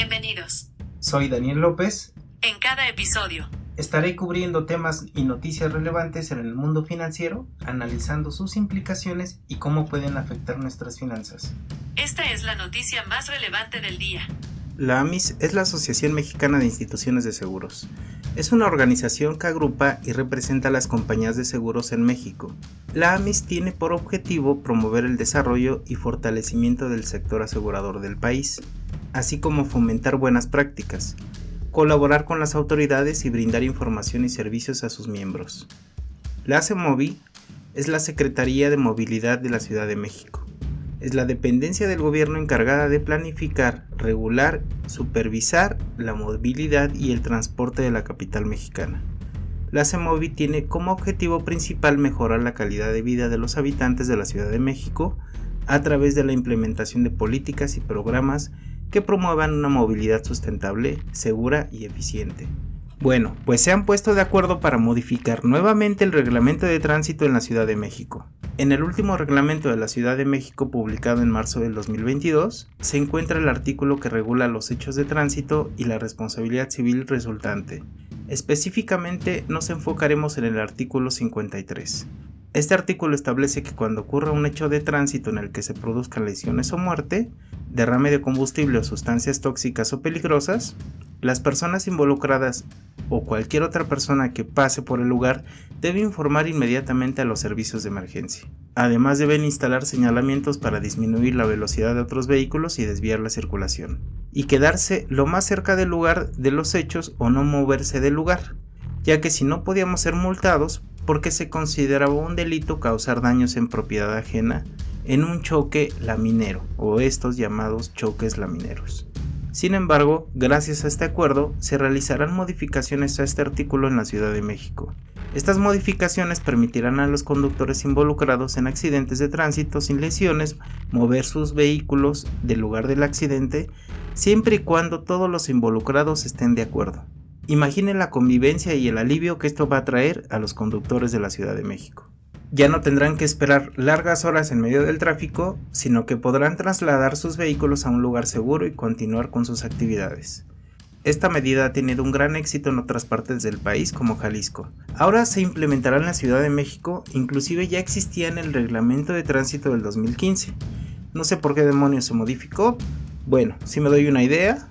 Bienvenidos. Soy Daniel López. En cada episodio estaré cubriendo temas y noticias relevantes en el mundo financiero, analizando sus implicaciones y cómo pueden afectar nuestras finanzas. Esta es la noticia más relevante del día. La AMIS es la Asociación Mexicana de Instituciones de Seguros. Es una organización que agrupa y representa a las compañías de seguros en México. La AMIS tiene por objetivo promover el desarrollo y fortalecimiento del sector asegurador del país, así como fomentar buenas prácticas, colaborar con las autoridades y brindar información y servicios a sus miembros. La CEMOVI es la Secretaría de Movilidad de la Ciudad de México. Es la dependencia del gobierno encargada de planificar, regular, supervisar la movilidad y el transporte de la capital mexicana. La CEMOVI tiene como objetivo principal mejorar la calidad de vida de los habitantes de la Ciudad de México a través de la implementación de políticas y programas que promuevan una movilidad sustentable, segura y eficiente. Bueno, pues se han puesto de acuerdo para modificar nuevamente el reglamento de tránsito en la Ciudad de México. En el último reglamento de la Ciudad de México publicado en marzo del 2022, se encuentra el artículo que regula los hechos de tránsito y la responsabilidad civil resultante. Específicamente nos enfocaremos en el artículo 53. Este artículo establece que cuando ocurra un hecho de tránsito en el que se produzcan lesiones o muerte, derrame de combustible o sustancias tóxicas o peligrosas, las personas involucradas o cualquier otra persona que pase por el lugar debe informar inmediatamente a los servicios de emergencia. Además deben instalar señalamientos para disminuir la velocidad de otros vehículos y desviar la circulación. Y quedarse lo más cerca del lugar de los hechos o no moverse del lugar, ya que si no podíamos ser multados porque se consideraba un delito causar daños en propiedad ajena en un choque laminero o estos llamados choques lamineros. Sin embargo, gracias a este acuerdo, se realizarán modificaciones a este artículo en la Ciudad de México. Estas modificaciones permitirán a los conductores involucrados en accidentes de tránsito sin lesiones mover sus vehículos del lugar del accidente siempre y cuando todos los involucrados estén de acuerdo. Imaginen la convivencia y el alivio que esto va a traer a los conductores de la Ciudad de México. Ya no tendrán que esperar largas horas en medio del tráfico, sino que podrán trasladar sus vehículos a un lugar seguro y continuar con sus actividades. Esta medida ha tenido un gran éxito en otras partes del país como Jalisco. Ahora se implementará en la Ciudad de México, inclusive ya existía en el reglamento de tránsito del 2015. No sé por qué demonios se modificó. Bueno, si me doy una idea,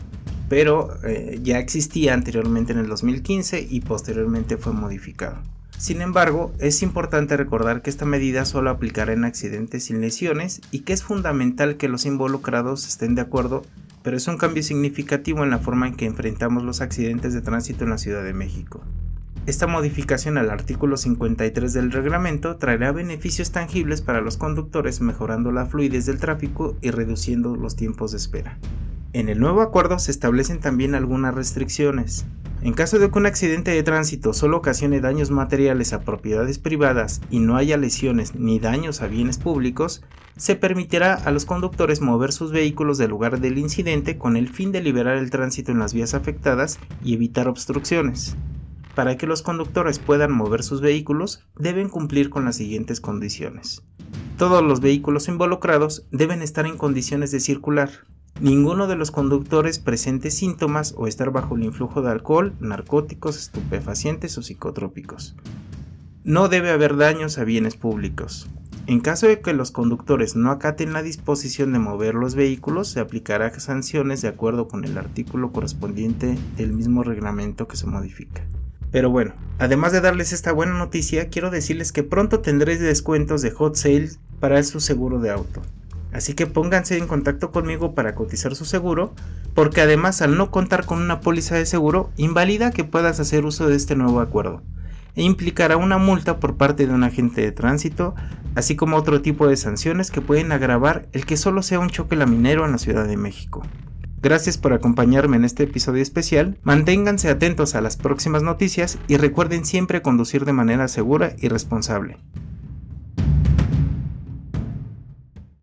pero eh, ya existía anteriormente en el 2015 y posteriormente fue modificado. Sin embargo, es importante recordar que esta medida solo aplicará en accidentes sin lesiones y que es fundamental que los involucrados estén de acuerdo, pero es un cambio significativo en la forma en que enfrentamos los accidentes de tránsito en la Ciudad de México. Esta modificación al artículo 53 del reglamento traerá beneficios tangibles para los conductores mejorando la fluidez del tráfico y reduciendo los tiempos de espera. En el nuevo acuerdo se establecen también algunas restricciones. En caso de que un accidente de tránsito solo ocasione daños materiales a propiedades privadas y no haya lesiones ni daños a bienes públicos, se permitirá a los conductores mover sus vehículos del lugar del incidente con el fin de liberar el tránsito en las vías afectadas y evitar obstrucciones. Para que los conductores puedan mover sus vehículos, deben cumplir con las siguientes condiciones. Todos los vehículos involucrados deben estar en condiciones de circular, Ninguno de los conductores presente síntomas o estar bajo el influjo de alcohol, narcóticos, estupefacientes o psicotrópicos. No debe haber daños a bienes públicos. En caso de que los conductores no acaten la disposición de mover los vehículos, se aplicará sanciones de acuerdo con el artículo correspondiente del mismo reglamento que se modifica. Pero bueno, además de darles esta buena noticia, quiero decirles que pronto tendréis descuentos de hot sale para su seguro de auto. Así que pónganse en contacto conmigo para cotizar su seguro, porque además al no contar con una póliza de seguro, invalida que puedas hacer uso de este nuevo acuerdo e implicará una multa por parte de un agente de tránsito, así como otro tipo de sanciones que pueden agravar el que solo sea un choque laminero en la Ciudad de México. Gracias por acompañarme en este episodio especial, manténganse atentos a las próximas noticias y recuerden siempre conducir de manera segura y responsable.